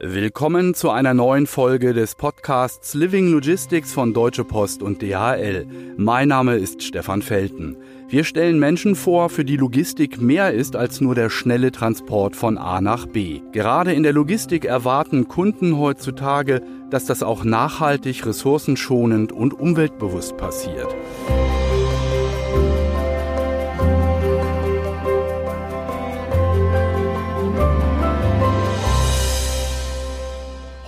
Willkommen zu einer neuen Folge des Podcasts Living Logistics von Deutsche Post und DHL. Mein Name ist Stefan Felten. Wir stellen Menschen vor, für die Logistik mehr ist als nur der schnelle Transport von A nach B. Gerade in der Logistik erwarten Kunden heutzutage, dass das auch nachhaltig, ressourcenschonend und umweltbewusst passiert.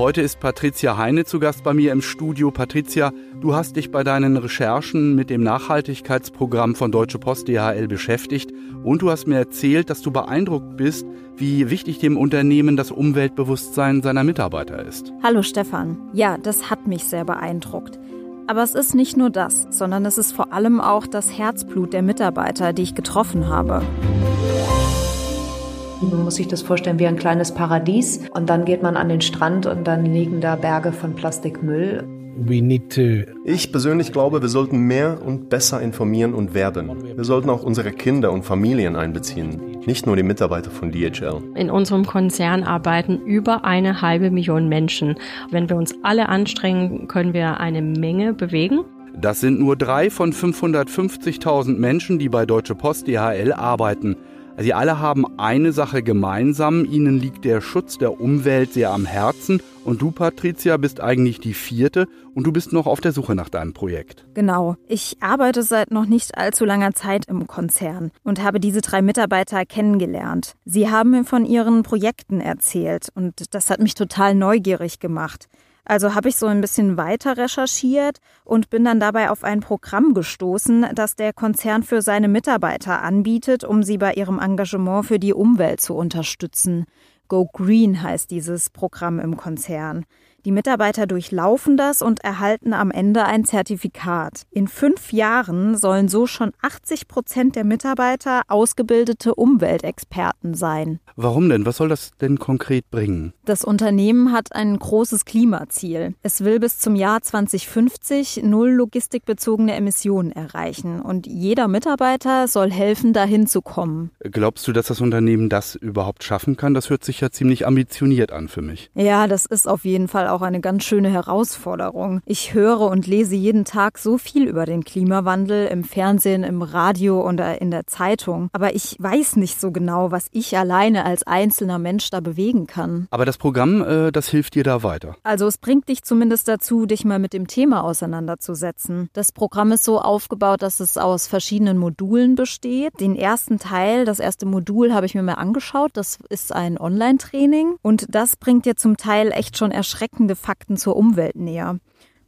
Heute ist Patricia Heine zu Gast bei mir im Studio. Patricia, du hast dich bei deinen Recherchen mit dem Nachhaltigkeitsprogramm von Deutsche Post DHL beschäftigt und du hast mir erzählt, dass du beeindruckt bist, wie wichtig dem Unternehmen das Umweltbewusstsein seiner Mitarbeiter ist. Hallo Stefan. Ja, das hat mich sehr beeindruckt. Aber es ist nicht nur das, sondern es ist vor allem auch das Herzblut der Mitarbeiter, die ich getroffen habe. Man muss sich das vorstellen wie ein kleines Paradies. Und dann geht man an den Strand und dann liegen da Berge von Plastikmüll. Ich persönlich glaube, wir sollten mehr und besser informieren und werben. Wir sollten auch unsere Kinder und Familien einbeziehen, nicht nur die Mitarbeiter von DHL. In unserem Konzern arbeiten über eine halbe Million Menschen. Wenn wir uns alle anstrengen, können wir eine Menge bewegen. Das sind nur drei von 550.000 Menschen, die bei Deutsche Post DHL arbeiten. Sie alle haben eine Sache gemeinsam, ihnen liegt der Schutz der Umwelt sehr am Herzen und du, Patricia, bist eigentlich die vierte und du bist noch auf der Suche nach deinem Projekt. Genau. Ich arbeite seit noch nicht allzu langer Zeit im Konzern und habe diese drei Mitarbeiter kennengelernt. Sie haben mir von ihren Projekten erzählt und das hat mich total neugierig gemacht. Also habe ich so ein bisschen weiter recherchiert und bin dann dabei auf ein Programm gestoßen, das der Konzern für seine Mitarbeiter anbietet, um sie bei ihrem Engagement für die Umwelt zu unterstützen. Go Green heißt dieses Programm im Konzern. Die Mitarbeiter durchlaufen das und erhalten am Ende ein Zertifikat. In fünf Jahren sollen so schon 80 Prozent der Mitarbeiter ausgebildete Umweltexperten sein. Warum denn? Was soll das denn konkret bringen? Das Unternehmen hat ein großes Klimaziel. Es will bis zum Jahr 2050 null logistikbezogene Emissionen erreichen und jeder Mitarbeiter soll helfen, dahin zu kommen. Glaubst du, dass das Unternehmen das überhaupt schaffen kann? Das hört sich ja ziemlich ambitioniert an für mich. Ja, das ist auf jeden Fall auch eine ganz schöne Herausforderung. Ich höre und lese jeden Tag so viel über den Klimawandel im Fernsehen, im Radio und in der Zeitung. Aber ich weiß nicht so genau, was ich alleine als einzelner Mensch da bewegen kann. Aber das Programm, äh, das hilft dir da weiter. Also es bringt dich zumindest dazu, dich mal mit dem Thema auseinanderzusetzen. Das Programm ist so aufgebaut, dass es aus verschiedenen Modulen besteht. Den ersten Teil, das erste Modul habe ich mir mal angeschaut. Das ist ein Online-Training und das bringt dir zum Teil echt schon erschreckende Fakten zur Umwelt näher.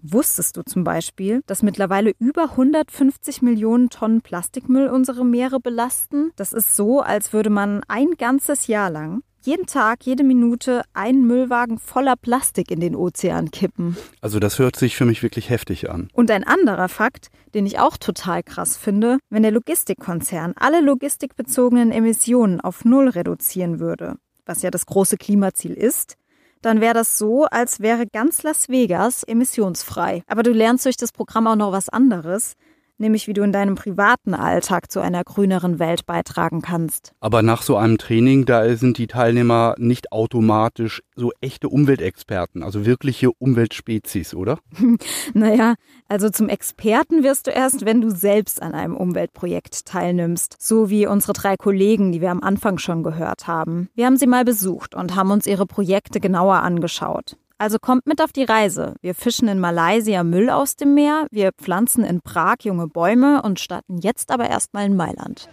Wusstest du zum Beispiel, dass mittlerweile über 150 Millionen Tonnen Plastikmüll unsere Meere belasten? Das ist so, als würde man ein ganzes Jahr lang jeden Tag, jede Minute einen Müllwagen voller Plastik in den Ozean kippen. Also das hört sich für mich wirklich heftig an. Und ein anderer Fakt, den ich auch total krass finde, wenn der Logistikkonzern alle logistikbezogenen Emissionen auf Null reduzieren würde, was ja das große Klimaziel ist, dann wäre das so, als wäre ganz Las Vegas emissionsfrei. Aber du lernst durch das Programm auch noch was anderes, nämlich wie du in deinem privaten Alltag zu einer grüneren Welt beitragen kannst. Aber nach so einem Training, da sind die Teilnehmer nicht automatisch so echte Umweltexperten, also wirkliche Umweltspezies, oder? naja, also zum Experten wirst du erst, wenn du selbst an einem Umweltprojekt teilnimmst, so wie unsere drei Kollegen, die wir am Anfang schon gehört haben. Wir haben sie mal besucht und haben uns ihre Projekte genauer angeschaut. Also kommt mit auf die Reise. Wir fischen in Malaysia Müll aus dem Meer, wir pflanzen in Prag junge Bäume und starten jetzt aber erstmal in Mailand.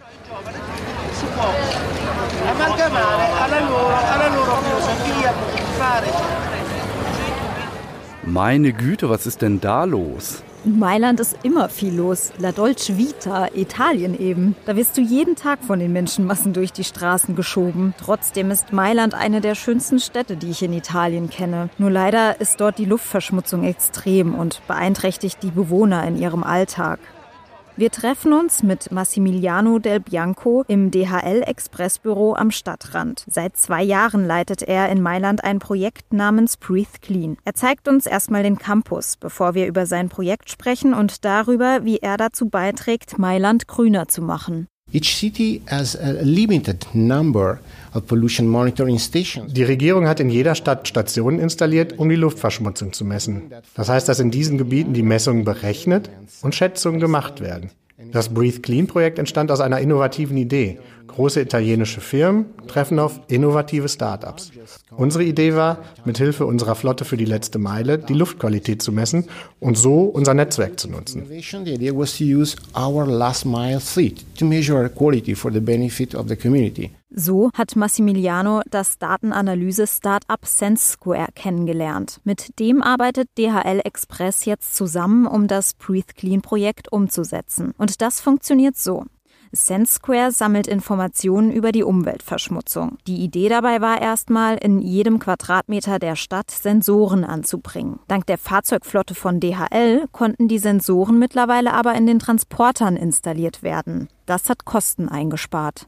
Meine Güte, was ist denn da los? In Mailand ist immer viel los. La Dolce Vita, Italien eben. Da wirst du jeden Tag von den Menschenmassen durch die Straßen geschoben. Trotzdem ist Mailand eine der schönsten Städte, die ich in Italien kenne. Nur leider ist dort die Luftverschmutzung extrem und beeinträchtigt die Bewohner in ihrem Alltag. Wir treffen uns mit Massimiliano Del Bianco im DHL Expressbüro am Stadtrand. Seit zwei Jahren leitet er in Mailand ein Projekt namens Breathe Clean. Er zeigt uns erstmal den Campus, bevor wir über sein Projekt sprechen und darüber, wie er dazu beiträgt, Mailand grüner zu machen. Die Regierung hat in jeder Stadt Stationen installiert, um die Luftverschmutzung zu messen. Das heißt, dass in diesen Gebieten die Messungen berechnet und Schätzungen gemacht werden. Das Breathe Clean Projekt entstand aus einer innovativen Idee. Große italienische Firmen treffen auf innovative Start-ups. Unsere Idee war, mithilfe unserer Flotte für die letzte Meile die Luftqualität zu messen und so unser Netzwerk zu nutzen. So hat Massimiliano das Datenanalyse-Startup SenseSquare kennengelernt. Mit dem arbeitet DHL Express jetzt zusammen, um das Breathe Clean Projekt umzusetzen. Und das funktioniert so. SenseSquare sammelt Informationen über die Umweltverschmutzung. Die Idee dabei war erstmal, in jedem Quadratmeter der Stadt Sensoren anzubringen. Dank der Fahrzeugflotte von DHL konnten die Sensoren mittlerweile aber in den Transportern installiert werden. Das hat Kosten eingespart.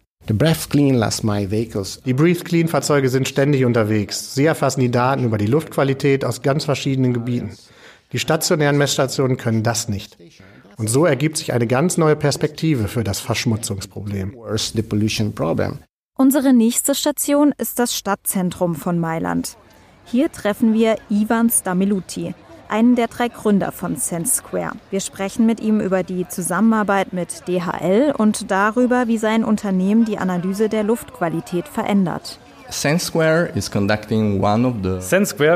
Die Breathe Clean Fahrzeuge sind ständig unterwegs. Sie erfassen die Daten über die Luftqualität aus ganz verschiedenen Gebieten. Die stationären Messstationen können das nicht. Und so ergibt sich eine ganz neue Perspektive für das Verschmutzungsproblem. Unsere nächste Station ist das Stadtzentrum von Mailand. Hier treffen wir Ivan Stamiluti, einen der drei Gründer von Sense Square. Wir sprechen mit ihm über die Zusammenarbeit mit DHL und darüber, wie sein Unternehmen die Analyse der Luftqualität verändert. SenseSquare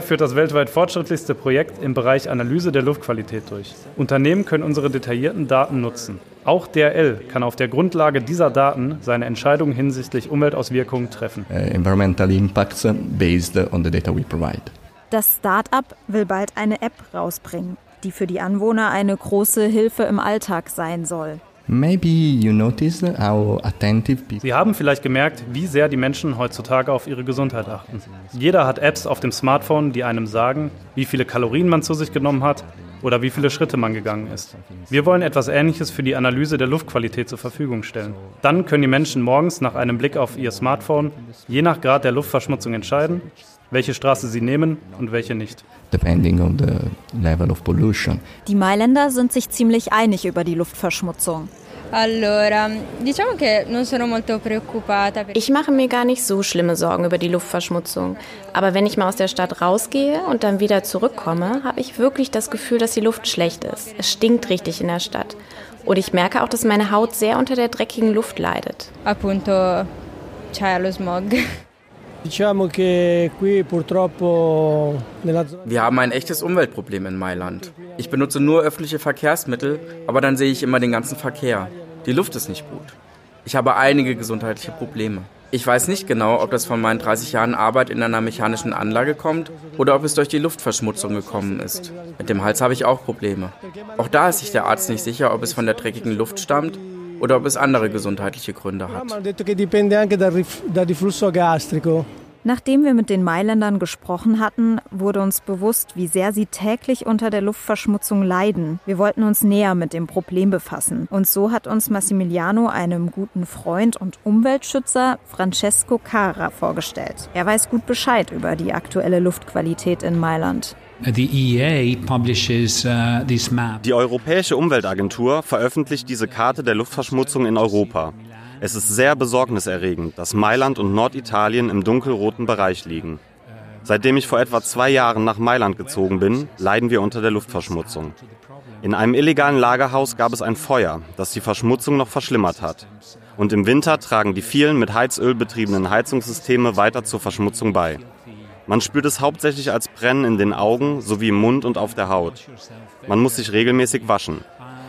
führt das weltweit fortschrittlichste Projekt im Bereich Analyse der Luftqualität durch. Unternehmen können unsere detaillierten Daten nutzen. Auch DRL kann auf der Grundlage dieser Daten seine Entscheidungen hinsichtlich Umweltauswirkungen treffen. Uh, environmental impacts based on the data we provide. Das Start-up will bald eine App rausbringen, die für die Anwohner eine große Hilfe im Alltag sein soll. Sie haben vielleicht gemerkt, wie sehr die Menschen heutzutage auf ihre Gesundheit achten. Jeder hat Apps auf dem Smartphone, die einem sagen, wie viele Kalorien man zu sich genommen hat oder wie viele Schritte man gegangen ist. Wir wollen etwas Ähnliches für die Analyse der Luftqualität zur Verfügung stellen. Dann können die Menschen morgens nach einem Blick auf ihr Smartphone je nach Grad der Luftverschmutzung entscheiden, welche Straße sie nehmen und welche nicht. Depending on the level of pollution. Die Mailänder sind sich ziemlich einig über die Luftverschmutzung. Ich mache mir gar nicht so schlimme Sorgen über die Luftverschmutzung. Aber wenn ich mal aus der Stadt rausgehe und dann wieder zurückkomme, habe ich wirklich das Gefühl, dass die Luft schlecht ist. Es stinkt richtig in der Stadt. Und ich merke auch, dass meine Haut sehr unter der dreckigen Luft leidet. Appunto, c'è lo smog. Wir haben ein echtes Umweltproblem in Mailand. Ich benutze nur öffentliche Verkehrsmittel, aber dann sehe ich immer den ganzen Verkehr. Die Luft ist nicht gut. Ich habe einige gesundheitliche Probleme. Ich weiß nicht genau, ob das von meinen 30 Jahren Arbeit in einer mechanischen Anlage kommt oder ob es durch die Luftverschmutzung gekommen ist. Mit dem Hals habe ich auch Probleme. Auch da ist sich der Arzt nicht sicher, ob es von der dreckigen Luft stammt oder ob es andere gesundheitliche Gründe hat. Nachdem wir mit den Mailändern gesprochen hatten, wurde uns bewusst, wie sehr sie täglich unter der Luftverschmutzung leiden. Wir wollten uns näher mit dem Problem befassen. Und so hat uns Massimiliano einem guten Freund und Umweltschützer Francesco Cara vorgestellt. Er weiß gut Bescheid über die aktuelle Luftqualität in Mailand. E uh, die Europäische Umweltagentur veröffentlicht diese Karte der Luftverschmutzung in Europa. Es ist sehr besorgniserregend, dass Mailand und Norditalien im dunkelroten Bereich liegen. Seitdem ich vor etwa zwei Jahren nach Mailand gezogen bin, leiden wir unter der Luftverschmutzung. In einem illegalen Lagerhaus gab es ein Feuer, das die Verschmutzung noch verschlimmert hat. Und im Winter tragen die vielen mit Heizöl betriebenen Heizungssysteme weiter zur Verschmutzung bei. Man spürt es hauptsächlich als Brennen in den Augen sowie im Mund und auf der Haut. Man muss sich regelmäßig waschen.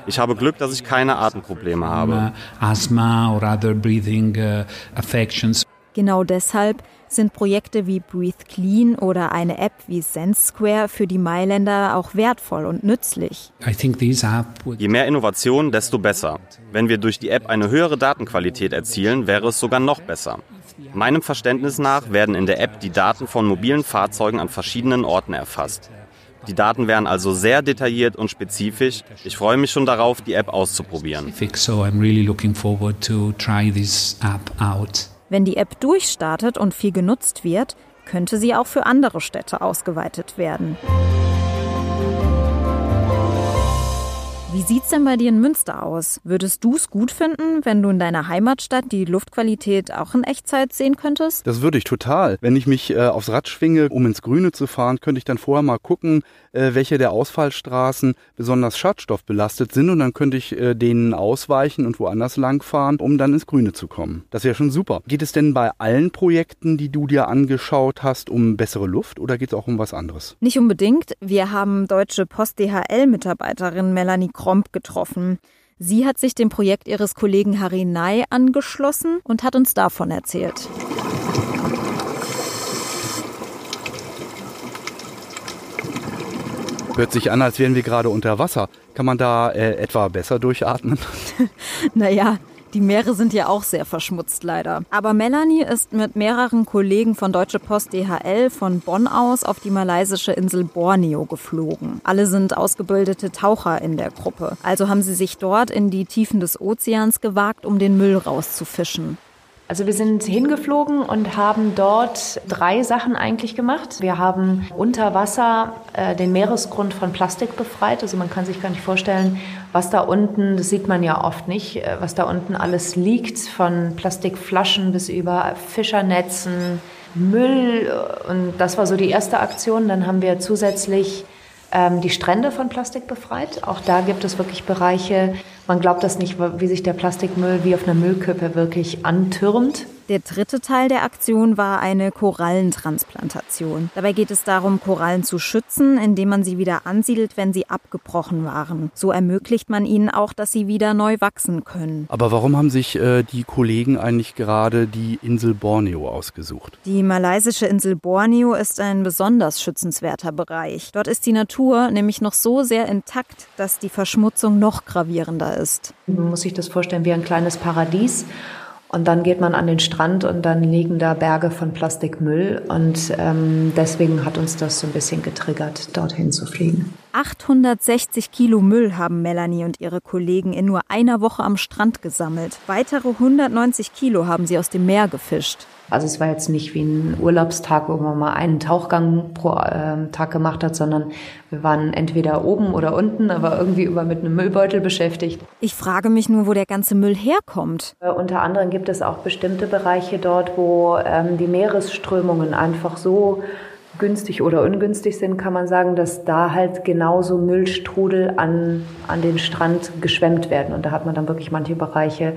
Ich habe Glück, dass ich keine Atemprobleme habe. Asthma or other breathing uh, affections. Genau deshalb sind Projekte wie Breathe Clean oder eine App wie Sense Square für die Mailänder auch wertvoll und nützlich. Je mehr Innovation, desto besser. Wenn wir durch die App eine höhere Datenqualität erzielen, wäre es sogar noch besser. Meinem Verständnis nach werden in der App die Daten von mobilen Fahrzeugen an verschiedenen Orten erfasst. Die Daten wären also sehr detailliert und spezifisch. Ich freue mich schon darauf, die App auszuprobieren. Wenn die App durchstartet und viel genutzt wird, könnte sie auch für andere Städte ausgeweitet werden. Wie sieht's denn bei dir in Münster aus? Würdest du es gut finden, wenn du in deiner Heimatstadt die Luftqualität auch in Echtzeit sehen könntest? Das würde ich total. Wenn ich mich äh, aufs Rad schwinge, um ins Grüne zu fahren, könnte ich dann vorher mal gucken, äh, welche der Ausfallstraßen besonders schadstoffbelastet sind und dann könnte ich äh, denen ausweichen und woanders langfahren, um dann ins Grüne zu kommen. Das wäre schon super. Geht es denn bei allen Projekten, die du dir angeschaut hast, um bessere Luft oder geht es auch um was anderes? Nicht unbedingt. Wir haben Deutsche Post DHL-Mitarbeiterin Melanie Kromp getroffen. Sie hat sich dem Projekt ihres Kollegen Harry Ney angeschlossen und hat uns davon erzählt. Hört sich an, als wären wir gerade unter Wasser. Kann man da äh, etwa besser durchatmen? naja, die Meere sind ja auch sehr verschmutzt leider. Aber Melanie ist mit mehreren Kollegen von Deutsche Post DHL von Bonn aus auf die malaysische Insel Borneo geflogen. Alle sind ausgebildete Taucher in der Gruppe. Also haben sie sich dort in die Tiefen des Ozeans gewagt, um den Müll rauszufischen. Also wir sind hingeflogen und haben dort drei Sachen eigentlich gemacht. Wir haben unter Wasser äh, den Meeresgrund von Plastik befreit. Also man kann sich gar nicht vorstellen, was da unten, das sieht man ja oft nicht, äh, was da unten alles liegt, von Plastikflaschen bis über Fischernetzen, Müll. Und das war so die erste Aktion. Dann haben wir zusätzlich die Strände von Plastik befreit. Auch da gibt es wirklich Bereiche, man glaubt das nicht, wie sich der Plastikmüll wie auf einer Müllkippe wirklich antürmt. Der dritte Teil der Aktion war eine Korallentransplantation. Dabei geht es darum, Korallen zu schützen, indem man sie wieder ansiedelt, wenn sie abgebrochen waren. So ermöglicht man ihnen auch, dass sie wieder neu wachsen können. Aber warum haben sich äh, die Kollegen eigentlich gerade die Insel Borneo ausgesucht? Die malaysische Insel Borneo ist ein besonders schützenswerter Bereich. Dort ist die Natur nämlich noch so sehr intakt, dass die Verschmutzung noch gravierender ist. Man muss sich das vorstellen wie ein kleines Paradies. Und dann geht man an den Strand und dann liegen da Berge von Plastikmüll. Und ähm, deswegen hat uns das so ein bisschen getriggert, dorthin zu fliegen. 860 Kilo Müll haben Melanie und ihre Kollegen in nur einer Woche am Strand gesammelt. Weitere 190 Kilo haben sie aus dem Meer gefischt. Also es war jetzt nicht wie ein Urlaubstag, wo man mal einen Tauchgang pro äh, Tag gemacht hat, sondern wir waren entweder oben oder unten, aber irgendwie immer mit einem Müllbeutel beschäftigt. Ich frage mich nur, wo der ganze Müll herkommt. Äh, unter anderem gibt es auch bestimmte Bereiche dort, wo ähm, die Meeresströmungen einfach so günstig oder ungünstig sind, kann man sagen, dass da halt genauso Müllstrudel an, an den Strand geschwemmt werden. Und da hat man dann wirklich manche Bereiche,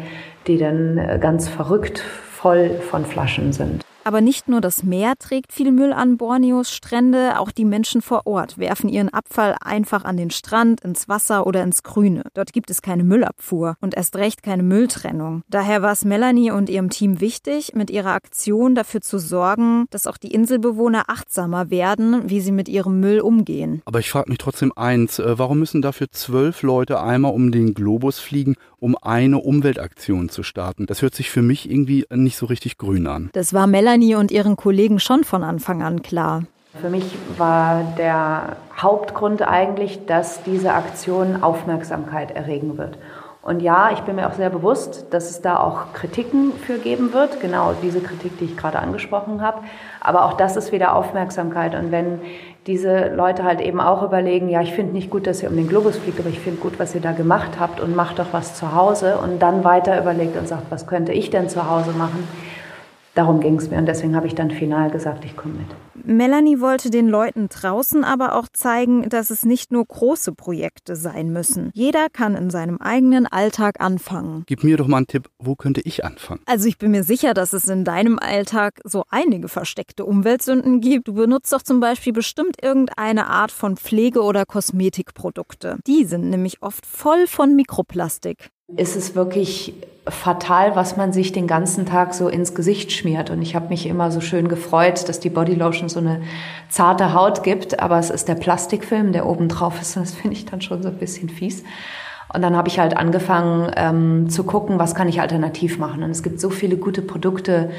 die dann äh, ganz verrückt voll von Flaschen sind. Aber nicht nur das Meer trägt viel Müll an Borneos Strände, auch die Menschen vor Ort werfen ihren Abfall einfach an den Strand, ins Wasser oder ins Grüne. Dort gibt es keine Müllabfuhr und erst recht keine Mülltrennung. Daher war es Melanie und ihrem Team wichtig, mit ihrer Aktion dafür zu sorgen, dass auch die Inselbewohner achtsamer werden, wie sie mit ihrem Müll umgehen. Aber ich frage mich trotzdem eins, äh, warum müssen dafür zwölf Leute einmal um den Globus fliegen, um eine Umweltaktion zu starten? Das hört sich für mich irgendwie nicht so richtig grün an. Das war Melanie und ihren Kollegen schon von Anfang an klar. Für mich war der Hauptgrund eigentlich, dass diese Aktion Aufmerksamkeit erregen wird. Und ja, ich bin mir auch sehr bewusst, dass es da auch Kritiken für geben wird, genau diese Kritik, die ich gerade angesprochen habe. Aber auch das ist wieder Aufmerksamkeit. Und wenn diese Leute halt eben auch überlegen, ja, ich finde nicht gut, dass ihr um den Globus fliegt, aber ich finde gut, was ihr da gemacht habt und macht doch was zu Hause. Und dann weiter überlegt und sagt, was könnte ich denn zu Hause machen, darum ging es mir und deswegen habe ich dann final gesagt, ich komme mit. Melanie wollte den Leuten draußen aber auch zeigen, dass es nicht nur große Projekte sein müssen. Jeder kann in seinem eigenen Alltag anfangen. Gib mir doch mal einen Tipp, wo könnte ich anfangen? Also ich bin mir sicher, dass es in deinem Alltag so einige versteckte Umweltsünden gibt. Du benutzt doch zum Beispiel bestimmt irgendeine Art von Pflege- oder Kosmetikprodukte. Die sind nämlich oft voll von Mikroplastik. Ist es wirklich fatal, was man sich den ganzen Tag so ins Gesicht schmiert. Und ich habe mich immer so schön gefreut, dass die Bodylotion so eine zarte Haut gibt, aber es ist der Plastikfilm, der oben drauf ist. Das finde ich dann schon so ein bisschen fies. Und dann habe ich halt angefangen ähm, zu gucken, was kann ich alternativ machen. Und es gibt so viele gute Produkte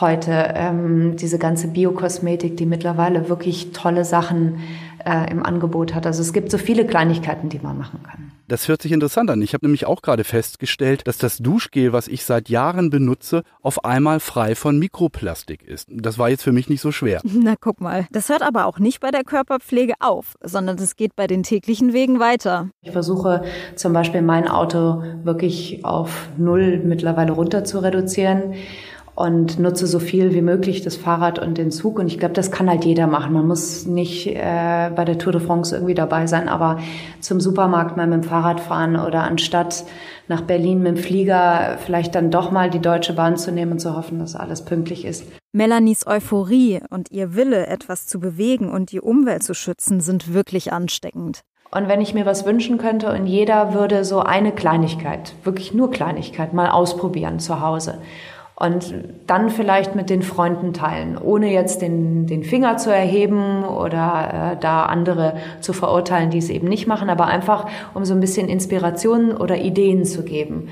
heute, ähm, diese ganze Biokosmetik, die mittlerweile wirklich tolle Sachen äh, im Angebot hat. Also es gibt so viele Kleinigkeiten, die man machen kann. Das hört sich interessant an. Ich habe nämlich auch gerade festgestellt, dass das Duschgel, was ich seit Jahren benutze, auf einmal frei von Mikroplastik ist. Das war jetzt für mich nicht so schwer. Na guck mal, das hört aber auch nicht bei der Körperpflege auf, sondern es geht bei den täglichen Wegen weiter. Ich versuche zum Beispiel mein Auto wirklich auf Null mittlerweile runter zu reduzieren und nutze so viel wie möglich das Fahrrad und den Zug. Und ich glaube, das kann halt jeder machen. Man muss nicht äh, bei der Tour de France irgendwie dabei sein, aber zum Supermarkt mal mit dem Fahrrad fahren oder anstatt nach Berlin mit dem Flieger vielleicht dann doch mal die Deutsche Bahn zu nehmen und zu hoffen, dass alles pünktlich ist. Melanies Euphorie und ihr Wille, etwas zu bewegen und die Umwelt zu schützen, sind wirklich ansteckend. Und wenn ich mir was wünschen könnte und jeder würde so eine Kleinigkeit, wirklich nur Kleinigkeit, mal ausprobieren zu Hause und dann vielleicht mit den Freunden teilen, ohne jetzt den, den Finger zu erheben oder äh, da andere zu verurteilen, die es eben nicht machen, aber einfach um so ein bisschen Inspiration oder Ideen zu geben.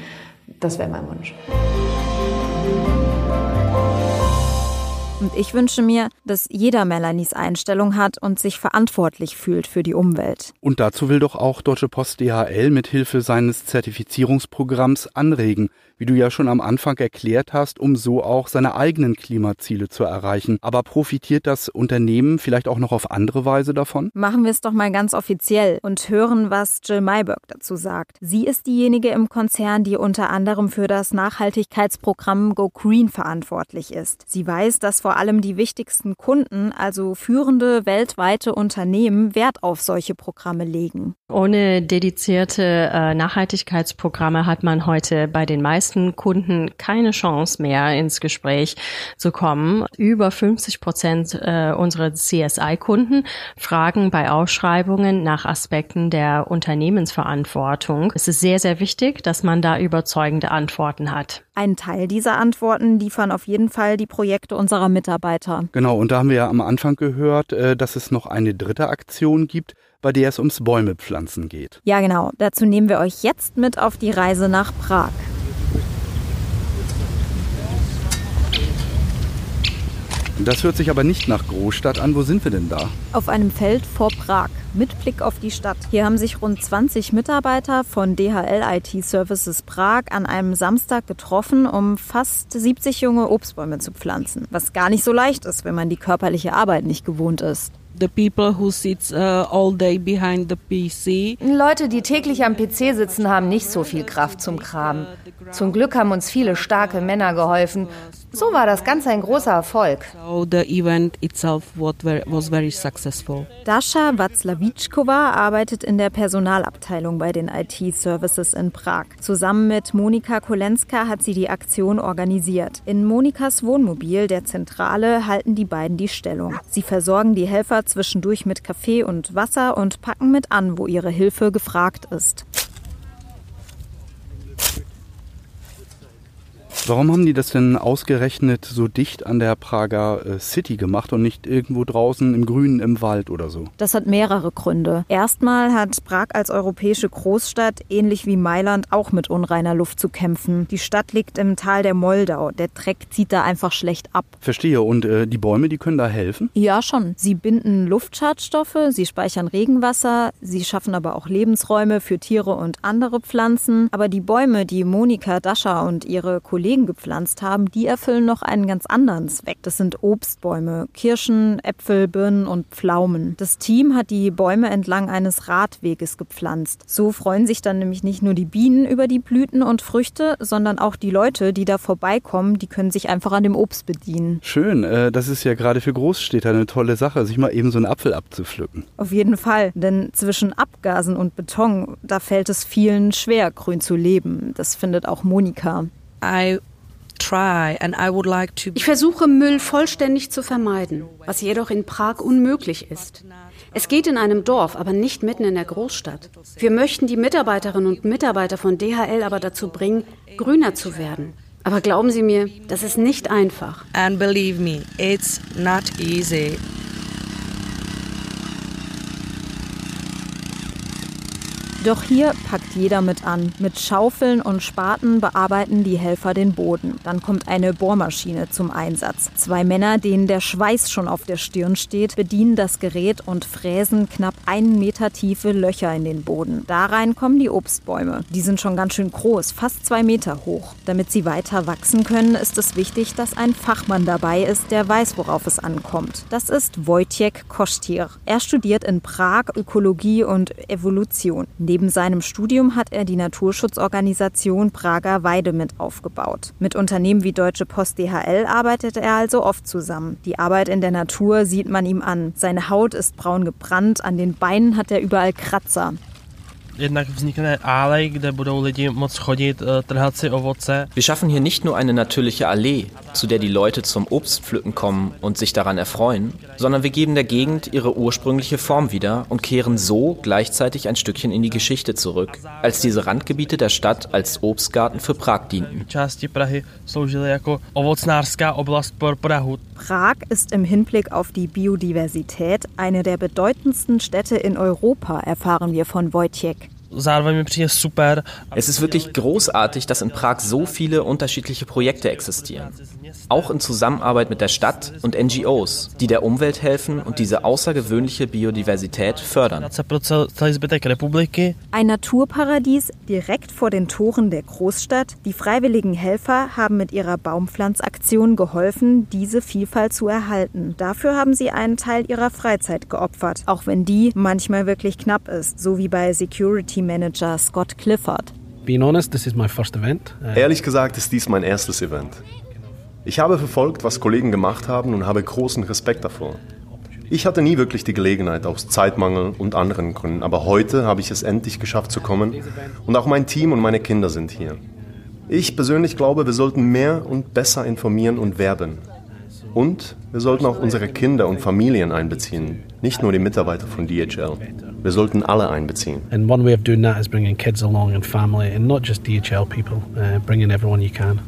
Das wäre mein Wunsch. Und ich wünsche mir, dass jeder Melanies Einstellung hat und sich verantwortlich fühlt für die Umwelt. Und dazu will doch auch Deutsche Post DHL mit Hilfe seines Zertifizierungsprogramms anregen, wie du ja schon am Anfang erklärt hast, um so auch seine eigenen Klimaziele zu erreichen. Aber profitiert das Unternehmen vielleicht auch noch auf andere Weise davon? Machen wir es doch mal ganz offiziell und hören, was Jill Mayberg dazu sagt. Sie ist diejenige im Konzern, die unter anderem für das Nachhaltigkeitsprogramm Go Green verantwortlich ist. Sie weiß, dass vor allem die wichtigsten Kunden, also führende weltweite Unternehmen, Wert auf solche Programme legen. Ohne dedizierte äh, Nachhaltigkeitsprogramme hat man heute bei den meisten Kunden keine Chance mehr ins Gespräch zu kommen. Über 50 Prozent äh, unserer CSI-Kunden fragen bei Ausschreibungen nach Aspekten der Unternehmensverantwortung. Es ist sehr, sehr wichtig, dass man da überzeugende Antworten hat. Ein Teil dieser Antworten liefern auf jeden Fall die Projekte unserer Mitarbeiter. Genau, und da haben wir ja am Anfang gehört, äh, dass es noch eine dritte Aktion gibt, bei der es ums Bäumepflanzen geht. Ja, genau. Dazu nehmen wir euch jetzt mit auf die Reise nach Prag. Das hört sich aber nicht nach Großstadt an. Wo sind wir denn da? Auf einem Feld vor Prag, mit Blick auf die Stadt. Hier haben sich rund 20 Mitarbeiter von DHL IT Services Prag an einem Samstag getroffen, um fast 70 junge Obstbäume zu pflanzen. Was gar nicht so leicht ist, wenn man die körperliche Arbeit nicht gewohnt ist. The people who sits uh, all day behind the PC. Leute, die täglich am PC sitzen, haben nicht so viel Kraft zum Kram. Zum Glück haben uns viele starke Männer geholfen. So war das Ganze ein großer Erfolg. So the event itself was very successful. Dasha Václavičková arbeitet in der Personalabteilung bei den IT-Services in Prag. Zusammen mit Monika Kolenska hat sie die Aktion organisiert. In Monikas Wohnmobil, der Zentrale, halten die beiden die Stellung. Sie versorgen die Helfer zwischendurch mit Kaffee und Wasser und packen mit an, wo ihre Hilfe gefragt ist. Warum haben die das denn ausgerechnet so dicht an der Prager äh, City gemacht und nicht irgendwo draußen im Grünen im Wald oder so? Das hat mehrere Gründe. Erstmal hat Prag als europäische Großstadt ähnlich wie Mailand auch mit unreiner Luft zu kämpfen. Die Stadt liegt im Tal der Moldau. Der Dreck zieht da einfach schlecht ab. Verstehe. Und äh, die Bäume, die können da helfen? Ja, schon. Sie binden Luftschadstoffe, sie speichern Regenwasser, sie schaffen aber auch Lebensräume für Tiere und andere Pflanzen. Aber die Bäume, die Monika Dascher und ihre Kollegen Kollegen gepflanzt haben, die erfüllen noch einen ganz anderen Zweck. Das sind Obstbäume, Kirschen, Äpfel, Birnen und Pflaumen. Das Team hat die Bäume entlang eines Radweges gepflanzt. So freuen sich dann nämlich nicht nur die Bienen über die Blüten und Früchte, sondern auch die Leute, die da vorbeikommen, die können sich einfach an dem Obst bedienen. Schön, äh, das ist ja gerade für Großstädter eine tolle Sache, sich mal eben so einen Apfel abzupflücken. Auf jeden Fall, denn zwischen Abgasen und Beton, da fällt es vielen schwer, grün zu leben. Das findet auch Monika. Ich versuche Müll vollständig zu vermeiden, was jedoch in Prag unmöglich ist. Es geht in einem Dorf, aber nicht mitten in der Großstadt. Wir möchten die Mitarbeiterinnen und Mitarbeiter von DHL aber dazu bringen, grüner zu werden. Aber glauben Sie mir, das ist nicht einfach. And believe me, it's not easy. Doch hier packt jeder mit an. Mit Schaufeln und Spaten bearbeiten die Helfer den Boden. Dann kommt eine Bohrmaschine zum Einsatz. Zwei Männer, denen der Schweiß schon auf der Stirn steht, bedienen das Gerät und fräsen knapp einen Meter tiefe Löcher in den Boden. Da rein kommen die Obstbäume. Die sind schon ganz schön groß, fast zwei Meter hoch. Damit sie weiter wachsen können, ist es wichtig, dass ein Fachmann dabei ist, der weiß, worauf es ankommt. Das ist Wojciech Kostier. Er studiert in Prag Ökologie und Evolution. Neben seinem Studium hat er die Naturschutzorganisation Prager Weide mit aufgebaut. Mit Unternehmen wie Deutsche Post DHL arbeitet er also oft zusammen. Die Arbeit in der Natur sieht man ihm an. Seine Haut ist braun gebrannt, an den Beinen hat er überall Kratzer. Jednak vznikne alej, kde budou lidi moc chodit, eh, trhat si ovoce. Wir schaffen hier nicht nur eine natürliche Allee, zu der die Leute zum Obstpflücken kommen und sich daran erfreuen, sondern wir geben der Gegend ihre ursprüngliche Form wieder und kehren so gleichzeitig ein Stückchen in die Geschichte zurück, als diese Randgebiete der Stadt als Obstgarten für Prag dienten. Prag ist im Hinblick auf die Biodiversität eine der bedeutendsten Städte in Europa, erfahren wir von Wojciech. Es ist wirklich großartig, dass in Prag so viele unterschiedliche Projekte existieren. Auch in Zusammenarbeit mit der Stadt und NGOs, die der Umwelt helfen und diese außergewöhnliche Biodiversität fördern. Ein Naturparadies direkt vor den Toren der Großstadt. Die freiwilligen Helfer haben mit ihrer Baumpflanzaktion geholfen, diese Vielfalt zu erhalten. Dafür haben sie einen Teil ihrer Freizeit geopfert, auch wenn die manchmal wirklich knapp ist, so wie bei Security Community Manager Scott Clifford. Uh, Ehrlich gesagt ist dies mein erstes Event. Ich habe verfolgt, was Kollegen gemacht haben und habe großen Respekt davor. Ich hatte nie wirklich die Gelegenheit aus Zeitmangel und anderen Gründen, aber heute habe ich es endlich geschafft zu kommen und auch mein Team und meine Kinder sind hier. Ich persönlich glaube, wir sollten mehr und besser informieren und werben. Und wir sollten auch unsere Kinder und Familien einbeziehen, nicht nur die Mitarbeiter von DHL. Wir sollten alle einbeziehen. And one way of doing that is bringing kids along and family and not just DHL people, uh, bringing everyone you can.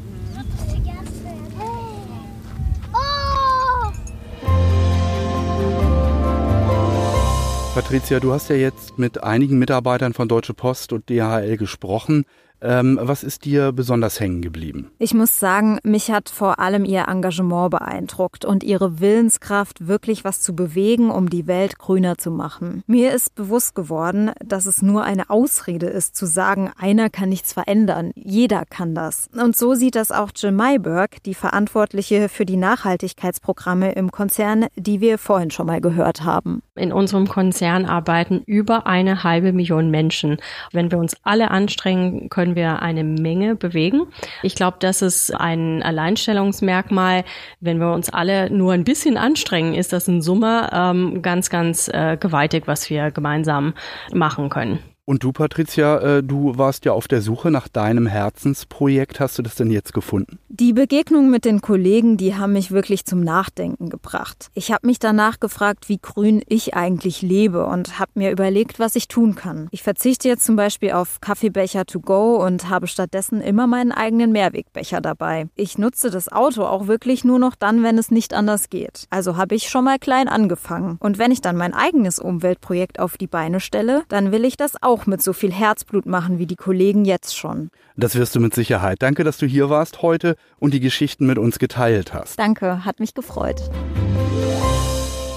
Patricia, du hast ja jetzt mit einigen Mitarbeitern von Deutsche Post und DHL gesprochen. Ähm, was ist dir besonders hängen geblieben? Ich muss sagen, mich hat vor allem ihr Engagement beeindruckt und ihre Willenskraft, wirklich was zu bewegen, um die Welt grüner zu machen. Mir ist bewusst geworden, dass es nur eine Ausrede ist, zu sagen, einer kann nichts verändern. Jeder kann das. Und so sieht das auch Jill Mayberg, die Verantwortliche für die Nachhaltigkeitsprogramme im Konzern, die wir vorhin schon mal gehört haben. In unserem Konzern arbeiten über eine halbe Million Menschen. Wenn wir uns alle anstrengen, können können wir eine Menge bewegen. Ich glaube, das ist ein Alleinstellungsmerkmal. Wenn wir uns alle nur ein bisschen anstrengen, ist das in Summe ähm, ganz, ganz äh, gewaltig, was wir gemeinsam machen können. Und du, Patricia, äh, du warst ja auf der Suche nach deinem Herzensprojekt. Hast du das denn jetzt gefunden? Die Begegnung mit den Kollegen, die haben mich wirklich zum Nachdenken gebracht. Ich habe mich danach gefragt, wie grün ich eigentlich lebe und habe mir überlegt, was ich tun kann. Ich verzichte jetzt zum Beispiel auf Kaffeebecher to go und habe stattdessen immer meinen eigenen Mehrwegbecher dabei. Ich nutze das Auto auch wirklich nur noch dann, wenn es nicht anders geht. Also habe ich schon mal klein angefangen. Und wenn ich dann mein eigenes Umweltprojekt auf die Beine stelle, dann will ich das auch auch mit so viel Herzblut machen wie die Kollegen jetzt schon. Das wirst du mit Sicherheit. Danke, dass du hier warst heute und die Geschichten mit uns geteilt hast. Danke, hat mich gefreut.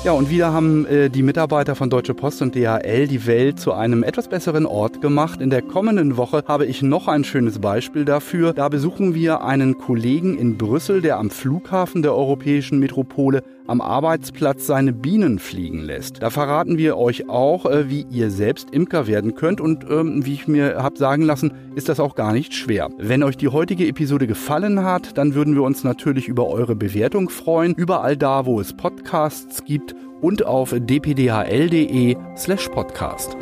Ja, und wieder haben äh, die Mitarbeiter von Deutsche Post und DHL die Welt zu einem etwas besseren Ort gemacht. In der kommenden Woche habe ich noch ein schönes Beispiel dafür. Da besuchen wir einen Kollegen in Brüssel, der am Flughafen der europäischen Metropole am Arbeitsplatz seine Bienen fliegen lässt. Da verraten wir euch auch, äh, wie ihr selbst Imker werden könnt und ähm, wie ich mir habe sagen lassen, ist das auch gar nicht schwer. Wenn euch die heutige Episode gefallen hat, dann würden wir uns natürlich über eure Bewertung freuen, überall da, wo es Podcasts gibt und auf dpdhl.de slash podcast.